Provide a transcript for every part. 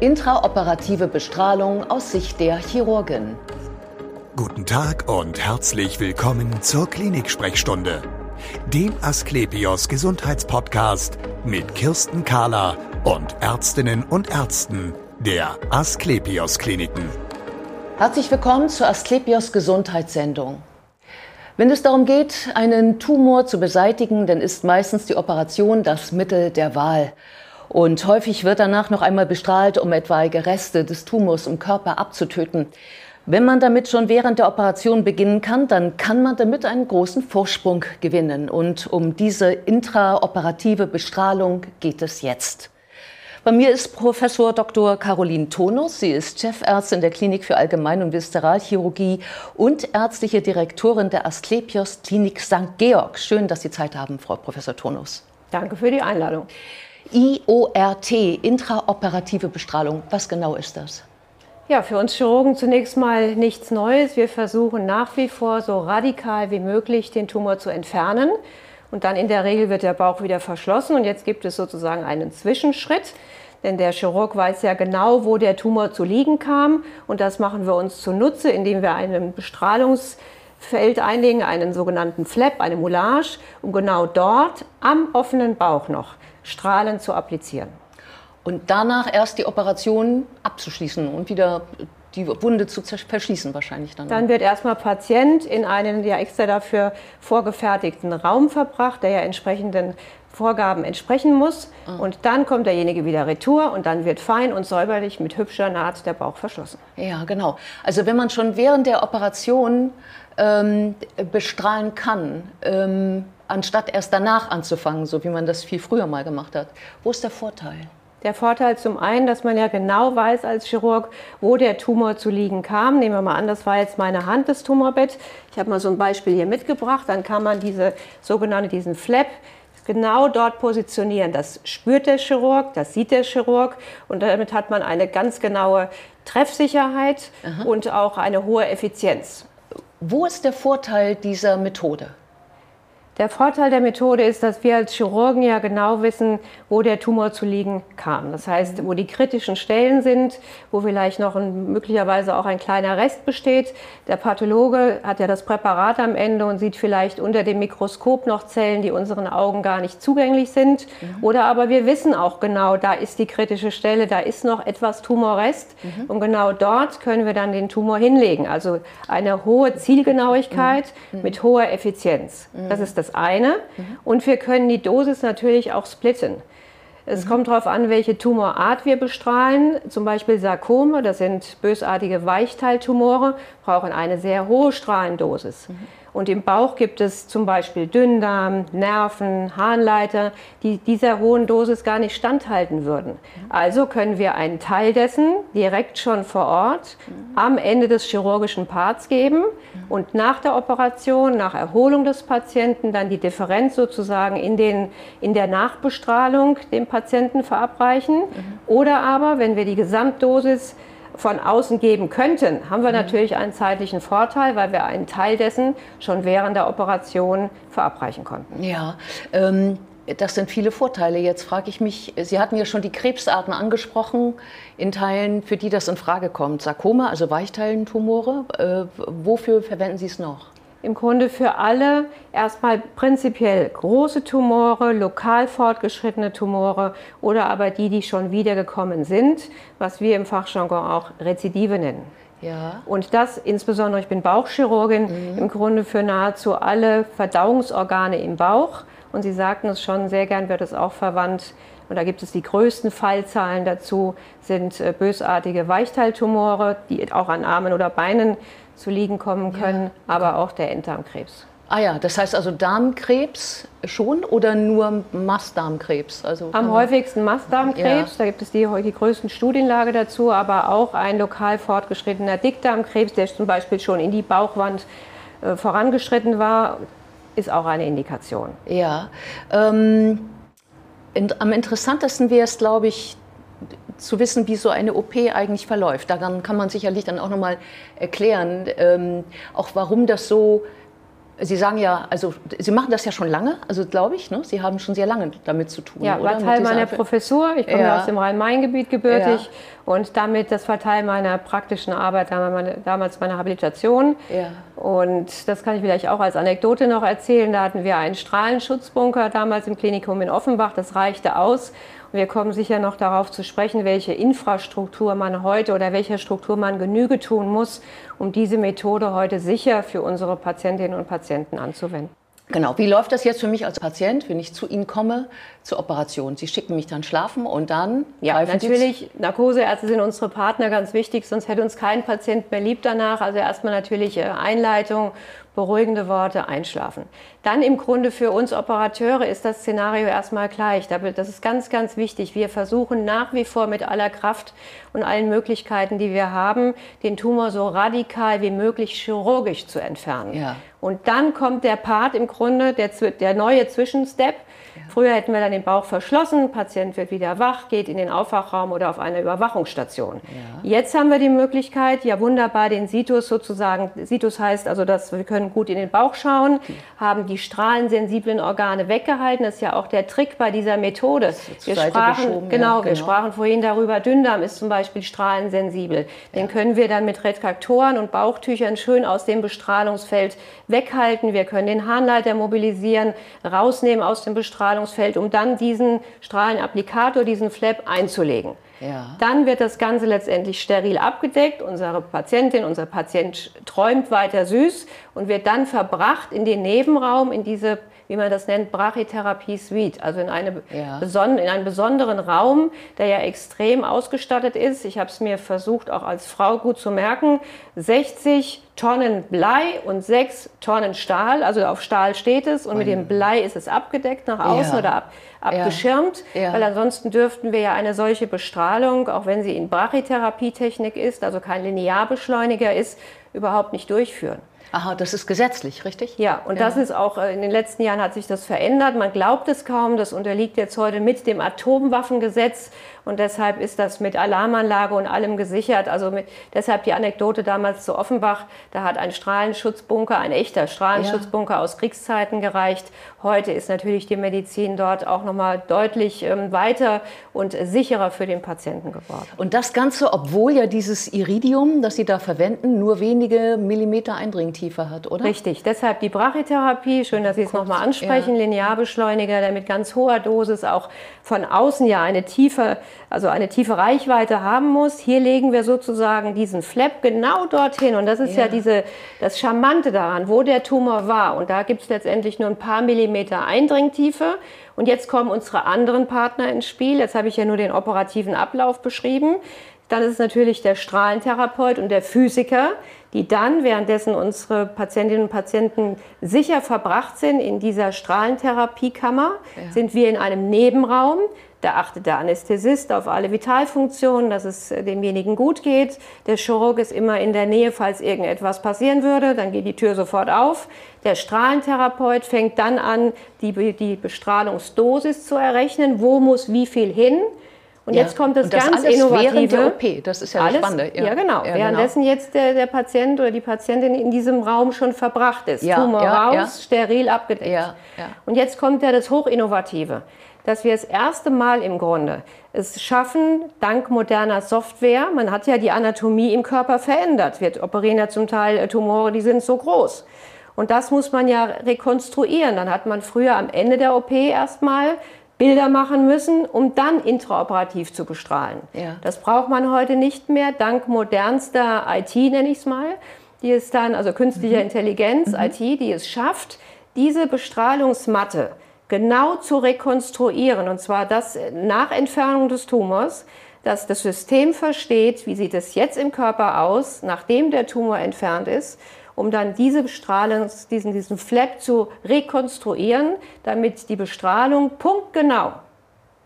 Intraoperative Bestrahlung aus Sicht der Chirurgin. Guten Tag und herzlich willkommen zur Klinik-Sprechstunde, dem Asklepios Gesundheitspodcast mit Kirsten Kahler und Ärztinnen und Ärzten der Asklepios Kliniken. Herzlich willkommen zur Asklepios Gesundheitssendung. Wenn es darum geht, einen Tumor zu beseitigen, dann ist meistens die Operation das Mittel der Wahl. Und häufig wird danach noch einmal bestrahlt, um etwaige Reste des Tumors im Körper abzutöten. Wenn man damit schon während der Operation beginnen kann, dann kann man damit einen großen Vorsprung gewinnen. Und um diese intraoperative Bestrahlung geht es jetzt. Bei mir ist Professor Dr. Caroline Tonus. Sie ist Chefärztin der Klinik für Allgemein- und Viszeralchirurgie und ärztliche Direktorin der Asklepios Klinik St. Georg. Schön, dass Sie Zeit haben, Frau Professor Tonus. Danke für die Einladung. IORT, intraoperative Bestrahlung, was genau ist das? Ja, für uns Chirurgen zunächst mal nichts Neues. Wir versuchen nach wie vor so radikal wie möglich den Tumor zu entfernen. Und dann in der Regel wird der Bauch wieder verschlossen und jetzt gibt es sozusagen einen Zwischenschritt. Denn der Chirurg weiß ja genau, wo der Tumor zu liegen kam. Und das machen wir uns zunutze, indem wir einen Bestrahlungsfeld einlegen, einen sogenannten Flap, eine Moulage, um genau dort am offenen Bauch noch Strahlen zu applizieren. Und danach erst die Operation abzuschließen und wieder die Wunde zu verschließen wahrscheinlich dann. Dann wird erstmal Patient in einen ja extra dafür vorgefertigten Raum verbracht, der ja entsprechenden Vorgaben entsprechen muss. Mhm. Und dann kommt derjenige wieder retour und dann wird fein und säuberlich mit hübscher Naht der Bauch verschlossen. Ja, genau. Also wenn man schon während der Operation ähm, bestrahlen kann, ähm, anstatt erst danach anzufangen, so wie man das viel früher mal gemacht hat, wo ist der Vorteil? Der Vorteil zum einen, dass man ja genau weiß als Chirurg, wo der Tumor zu liegen kam. Nehmen wir mal an, das war jetzt meine Hand, das Tumorbett. Ich habe mal so ein Beispiel hier mitgebracht. Dann kann man diese sogenannte, diesen Flap genau dort positionieren. Das spürt der Chirurg, das sieht der Chirurg und damit hat man eine ganz genaue Treffsicherheit Aha. und auch eine hohe Effizienz. Wo ist der Vorteil dieser Methode? Der Vorteil der Methode ist, dass wir als Chirurgen ja genau wissen, wo der Tumor zu liegen kam. Das heißt, wo die kritischen Stellen sind, wo vielleicht noch ein, möglicherweise auch ein kleiner Rest besteht. Der Pathologe hat ja das Präparat am Ende und sieht vielleicht unter dem Mikroskop noch Zellen, die unseren Augen gar nicht zugänglich sind. Mhm. Oder aber wir wissen auch genau, da ist die kritische Stelle, da ist noch etwas Tumorrest. Mhm. Und genau dort können wir dann den Tumor hinlegen. Also eine hohe Zielgenauigkeit mhm. mit hoher Effizienz. Das ist das das eine. Mhm. Und wir können die Dosis natürlich auch splitten. Es mhm. kommt darauf an, welche Tumorart wir bestrahlen. Zum Beispiel Sarkome, das sind bösartige Weichteiltumore, brauchen eine sehr hohe Strahlendosis. Mhm. Und im Bauch gibt es zum Beispiel Dünndarm, Nerven, Harnleiter, die dieser hohen Dosis gar nicht standhalten würden. Also können wir einen Teil dessen direkt schon vor Ort am Ende des chirurgischen Parts geben und nach der Operation, nach Erholung des Patienten, dann die Differenz sozusagen in, den, in der Nachbestrahlung dem Patienten verabreichen. Oder aber, wenn wir die Gesamtdosis von außen geben könnten, haben wir mhm. natürlich einen zeitlichen Vorteil, weil wir einen Teil dessen schon während der Operation verabreichen konnten. Ja, ähm, das sind viele Vorteile. Jetzt frage ich mich, Sie hatten ja schon die Krebsarten angesprochen, in Teilen, für die das in Frage kommt. Sarkome, also Weichteilentumore, äh, wofür verwenden Sie es noch? Im Grunde für alle erstmal prinzipiell große Tumore, lokal fortgeschrittene Tumore oder aber die, die schon wiedergekommen sind, was wir im Fachjargon auch Rezidive nennen. Ja. Und das insbesondere, ich bin Bauchchirurgin, mhm. im Grunde für nahezu alle Verdauungsorgane im Bauch. Und Sie sagten es schon, sehr gern wird es auch verwandt. Und da gibt es die größten Fallzahlen dazu, sind äh, bösartige Weichteiltumore, die auch an Armen oder Beinen zu liegen kommen können, ja. aber auch der Enddarmkrebs. Ah ja, das heißt also Darmkrebs schon oder nur Mastdarmkrebs? Also Am häufigsten Mastdarmkrebs, ja. da gibt es die, die größten Studienlage dazu, aber auch ein lokal fortgeschrittener Dickdarmkrebs, der zum Beispiel schon in die Bauchwand äh, vorangeschritten war, ist auch eine Indikation. Ja, ähm, in, am interessantesten wäre es, glaube ich, zu wissen, wie so eine OP eigentlich verläuft. Daran kann man sicherlich dann auch nochmal erklären, ähm, auch warum das so Sie sagen ja, also Sie machen das ja schon lange, also glaube ich, ne? Sie haben schon sehr lange damit zu tun. Ja, war Teil meiner Professur. Ich komme ja. aus dem Rhein-Main-Gebiet gebürtig ja. und damit, das war Teil meiner praktischen Arbeit, damals meine Habilitation. Ja. Und das kann ich vielleicht auch als Anekdote noch erzählen. Da hatten wir einen Strahlenschutzbunker damals im Klinikum in Offenbach. Das reichte aus. Wir kommen sicher noch darauf zu sprechen, welche Infrastruktur man heute oder welcher Struktur man Genüge tun muss, um diese Methode heute sicher für unsere Patientinnen und Patienten anzuwenden. Genau, wie läuft das jetzt für mich als Patient, wenn ich zu Ihnen komme zur Operation? Sie schicken mich dann schlafen und dann? Ja, natürlich, Narkoseärzte sind unsere Partner ganz wichtig, sonst hätte uns kein Patient mehr lieb danach. Also erstmal natürlich äh, Einleitung, beruhigende Worte, einschlafen. Dann im Grunde für uns Operateure ist das Szenario erstmal gleich. Das ist ganz, ganz wichtig. Wir versuchen nach wie vor mit aller Kraft und allen Möglichkeiten, die wir haben, den Tumor so radikal wie möglich chirurgisch zu entfernen. Ja. Und dann kommt der Part im Grunde, der, der neue Zwischenstep. Ja. Früher hätten wir dann den Bauch verschlossen, Patient wird wieder wach, geht in den Aufwachraum oder auf eine Überwachungsstation. Ja. Jetzt haben wir die Möglichkeit, ja wunderbar den Situs sozusagen, Situs heißt also, dass wir können gut in den Bauch schauen, haben die strahlensensiblen Organe weggehalten. Das ist ja auch der Trick bei dieser Methode. Wir sprachen, genau, ja, wir genau. sprachen vorhin darüber, Dünndarm ist zum Beispiel strahlensensibel. Den können wir dann mit Retraktoren und Bauchtüchern schön aus dem Bestrahlungsfeld weghalten. Wir können den Harnleiter mobilisieren, rausnehmen aus dem Bestrahlungsfeld, um dann diesen Strahlenapplikator, diesen Flap einzulegen. Ja. Dann wird das Ganze letztendlich steril abgedeckt. Unsere Patientin, unser Patient träumt weiter süß und wird dann verbracht in den Nebenraum, in diese wie man das nennt, Brachytherapie-Suite, also in, eine ja. in einen besonderen Raum, der ja extrem ausgestattet ist. Ich habe es mir versucht, auch als Frau gut zu merken. 60 Tonnen Blei und 6 Tonnen Stahl, also auf Stahl steht es und mit dem Blei ist es abgedeckt nach außen ja. oder ab, abgeschirmt, ja. weil ansonsten dürften wir ja eine solche Bestrahlung, auch wenn sie in Brachytherapietechnik ist, also kein Linearbeschleuniger ist, überhaupt nicht durchführen. Aha, das ist gesetzlich, richtig? Ja, und ja. das ist auch, äh, in den letzten Jahren hat sich das verändert. Man glaubt es kaum, das unterliegt jetzt heute mit dem Atomwaffengesetz und deshalb ist das mit Alarmanlage und allem gesichert. Also mit, deshalb die Anekdote damals zu Offenbach, da hat ein Strahlenschutzbunker, ein echter Strahlenschutzbunker ja. aus Kriegszeiten gereicht. Heute ist natürlich die Medizin dort auch nochmal deutlich ähm, weiter und sicherer für den Patienten geworden. Und das Ganze, obwohl ja dieses Iridium, das Sie da verwenden, nur wenige Millimeter Eindringtiefe hat, oder? Richtig, deshalb die Brachytherapie, schön, dass Sie es nochmal ansprechen, ja. Linearbeschleuniger, der mit ganz hoher Dosis auch von außen ja eine tiefe also eine tiefe Reichweite haben muss. Hier legen wir sozusagen diesen Flap genau dorthin. Und das ist ja, ja diese, das Charmante daran, wo der Tumor war. Und da gibt es letztendlich nur ein paar Millimeter Eindringtiefe. Und jetzt kommen unsere anderen Partner ins Spiel. Jetzt habe ich ja nur den operativen Ablauf beschrieben. Dann ist es natürlich der Strahlentherapeut und der Physiker, die dann, währenddessen unsere Patientinnen und Patienten sicher verbracht sind in dieser Strahlentherapiekammer, ja. sind wir in einem Nebenraum. Da achtet der Anästhesist auf alle Vitalfunktionen, dass es demjenigen gut geht. Der Chirurg ist immer in der Nähe, falls irgendetwas passieren würde. Dann geht die Tür sofort auf. Der Strahlentherapeut fängt dann an, die, die Bestrahlungsdosis zu errechnen. Wo muss wie viel hin? Und ja. jetzt kommt das, das ganz Innovative. Während der OP, das ist ja alles, spannend. Ja, ja genau. Ja, Währenddessen genau. jetzt der, der Patient oder die Patientin in diesem Raum schon verbracht ist. Ja, Tumor raus, steril abgedeckt. Und jetzt kommt ja das Hochinnovative dass wir das erste Mal im Grunde es schaffen, dank moderner Software, man hat ja die Anatomie im Körper verändert. Wir operieren ja zum Teil äh, Tumore, die sind so groß. Und das muss man ja rekonstruieren. Dann hat man früher am Ende der OP erstmal Bilder machen müssen, um dann intraoperativ zu bestrahlen. Ja. Das braucht man heute nicht mehr, dank modernster IT, nenne ich es mal, die es dann, also künstlicher mhm. Intelligenz, mhm. IT, die es schafft, diese Bestrahlungsmatte genau zu rekonstruieren, und zwar das nach Entfernung des Tumors, dass das System versteht, wie sieht es jetzt im Körper aus, nachdem der Tumor entfernt ist, um dann diese Bestrahlung, diesen, diesen Flap zu rekonstruieren, damit die Bestrahlung punktgenau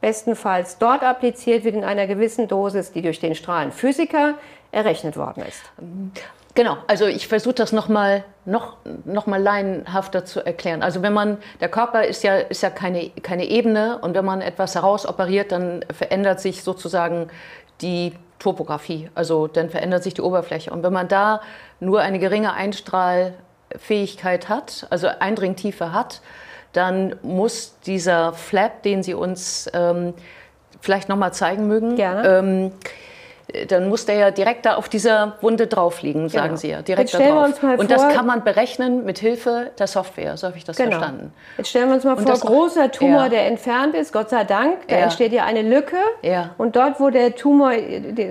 bestenfalls dort appliziert wird in einer gewissen Dosis, die durch den Strahlenphysiker errechnet worden ist. Genau, also ich versuche das nochmal noch, noch mal laienhafter zu erklären. Also wenn man, der Körper ist ja, ist ja keine, keine Ebene und wenn man etwas herausoperiert, dann verändert sich sozusagen die Topografie, also dann verändert sich die Oberfläche. Und wenn man da nur eine geringe Einstrahl Eindringfähigkeit hat, also Eindringtiefe hat, dann muss dieser Flap, den Sie uns ähm, vielleicht noch mal zeigen mögen, Gerne. Ähm, dann muss der ja direkt da auf dieser Wunde drauf liegen, sagen Genau. Sie ja. Direkt da drauf. mal Und das vor- kann man berechnen mit Hilfe der Software, so habe ich das Genau. verstanden. Jetzt stellen wir uns mal Und vor, das großer Tumor, Ja. der entfernt ist, Gott sei Dank, da Ja. entsteht ja eine Lücke. Ja. Und dort, wo der Tumor,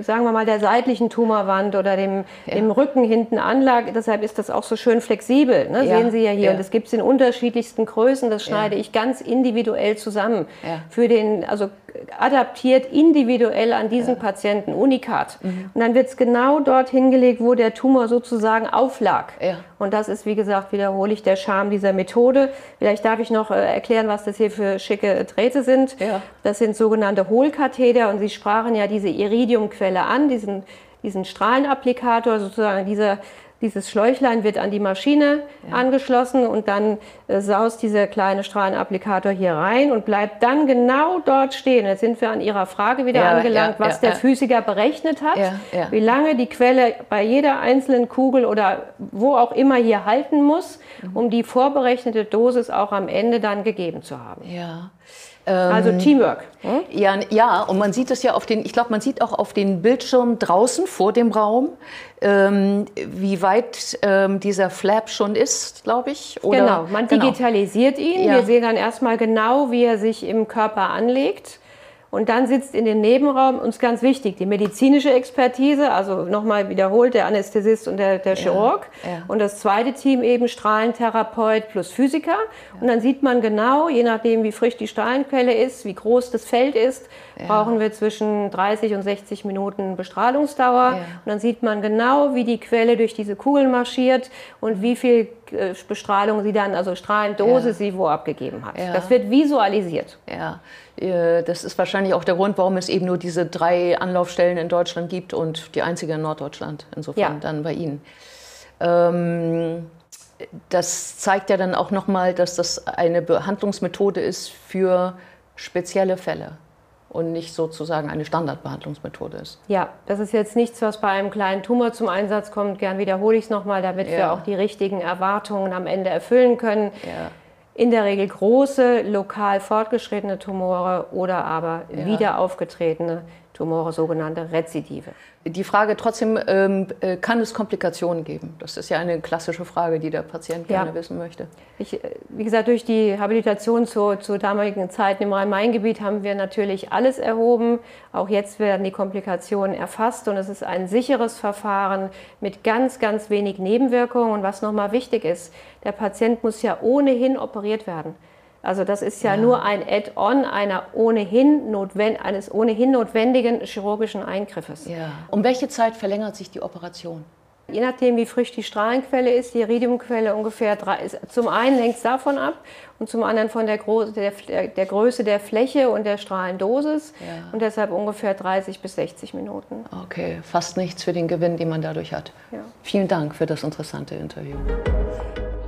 sagen wir mal, der seitlichen Tumorwand oder dem, dem Rücken hinten anlag, deshalb ist das auch so schön flexibel, ne? Sehen Sie ja hier. Und das gibt es in unterschiedlichsten Größen, das schneide ich ganz individuell zusammen. Für den, also adaptiert individuell an diesen Patienten, unikat. Mhm. Und dann wird es genau dort hingelegt, wo der Tumor sozusagen auflag. Ja. Und das ist, wie gesagt, wiederhole ich, der Charme dieser Methode. Vielleicht darf ich noch äh, erklären, was das hier für schicke Drähte sind. Ja. Das sind sogenannte Hohlkatheter und Sie sprachen ja diese Iridiumquelle an, diesen, diesen Strahlenapplikator, sozusagen dieser, dieses Schläuchlein wird an die Maschine angeschlossen und dann äh, saust dieser kleine Strahlenapplikator hier rein und bleibt dann genau dort stehen. Jetzt sind wir an Ihrer Frage wieder Ja, angelangt, ja, was ja, der ja. Physiker berechnet hat, Ja, ja. wie lange die Quelle bei jeder einzelnen Kugel oder wo auch immer hier halten muss, Mhm. um die vorberechnete Dosis auch am Ende dann gegeben zu haben. Ja. Also Teamwork. Hm? Ja, ja, und man sieht es ja auf den, ich glaube, man sieht auch auf den Bildschirm draußen vor dem Raum, ähm, wie weit ähm, dieser Flap schon ist, glaube ich. Oder, Genau, man digitalisiert ihn. Ja. Wir sehen dann erstmal genau, wie er sich im Körper anlegt. Und dann sitzt in dem Nebenraum uns ganz wichtig die medizinische Expertise, also nochmal wiederholt der Anästhesist und der, der Chirurg. ja. Und das zweite Team eben Strahlentherapeut plus Physiker. Und dann sieht man genau, je nachdem wie frisch die Strahlenquelle ist, wie groß das Feld ist, brauchen wir zwischen 30 und 60 Minuten Bestrahlungsdauer. Und dann sieht man genau, wie die Quelle durch diese Kugeln marschiert und wie viel äh, Bestrahlung sie dann, also Strahlendose Ja. sie wo abgegeben hat. Ja. Das wird visualisiert. Ja, äh, das ist wahrscheinlich auch der Grund, warum es eben nur diese drei Anlaufstellen in Deutschland gibt und die einzige in Norddeutschland. Insofern Ja. dann bei Ihnen. Ähm, das zeigt ja dann auch nochmal, dass das eine Behandlungsmethode ist für spezielle Fälle und nicht sozusagen eine Standardbehandlungsmethode ist. Ja, das ist jetzt nichts, was bei einem kleinen Tumor zum Einsatz kommt. Gern wiederhole ich es nochmal, damit wir Ja. auch die richtigen Erwartungen am Ende erfüllen können. Ja. In der Regel große, lokal fortgeschrittene Tumore oder aber wieder aufgetretene Tumore, sogenannte Rezidive. Die Frage trotzdem, ähm, äh, kann es Komplikationen geben? Das ist ja eine klassische Frage, die der Patient Ja. gerne wissen möchte. Ich, äh, wie gesagt, durch die Habilitation zu, zu damaligen Zeiten im Rhein-Main-Gebiet haben wir natürlich alles erhoben. Auch jetzt werden die Komplikationen erfasst und es ist ein sicheres Verfahren mit ganz, ganz wenig Nebenwirkungen. Und was nochmal wichtig ist, der Patient muss ja ohnehin operiert werden. Also das ist ja, nur ein Add-on einer ohnehin notwend, eines ohnehin notwendigen chirurgischen Eingriffes. Ja. Um welche Zeit verlängert sich die Operation? Je nachdem, wie frisch die Strahlenquelle ist, die Iridiumquelle ungefähr drei, zum einen hängt es davon ab und zum anderen von der, Gro der, der, der Größe der Fläche und der Strahlendosis Ja. und deshalb ungefähr 30 bis 60 Minuten. Okay, fast nichts für den Gewinn, den man dadurch hat. Ja. Vielen Dank für das interessante Interview.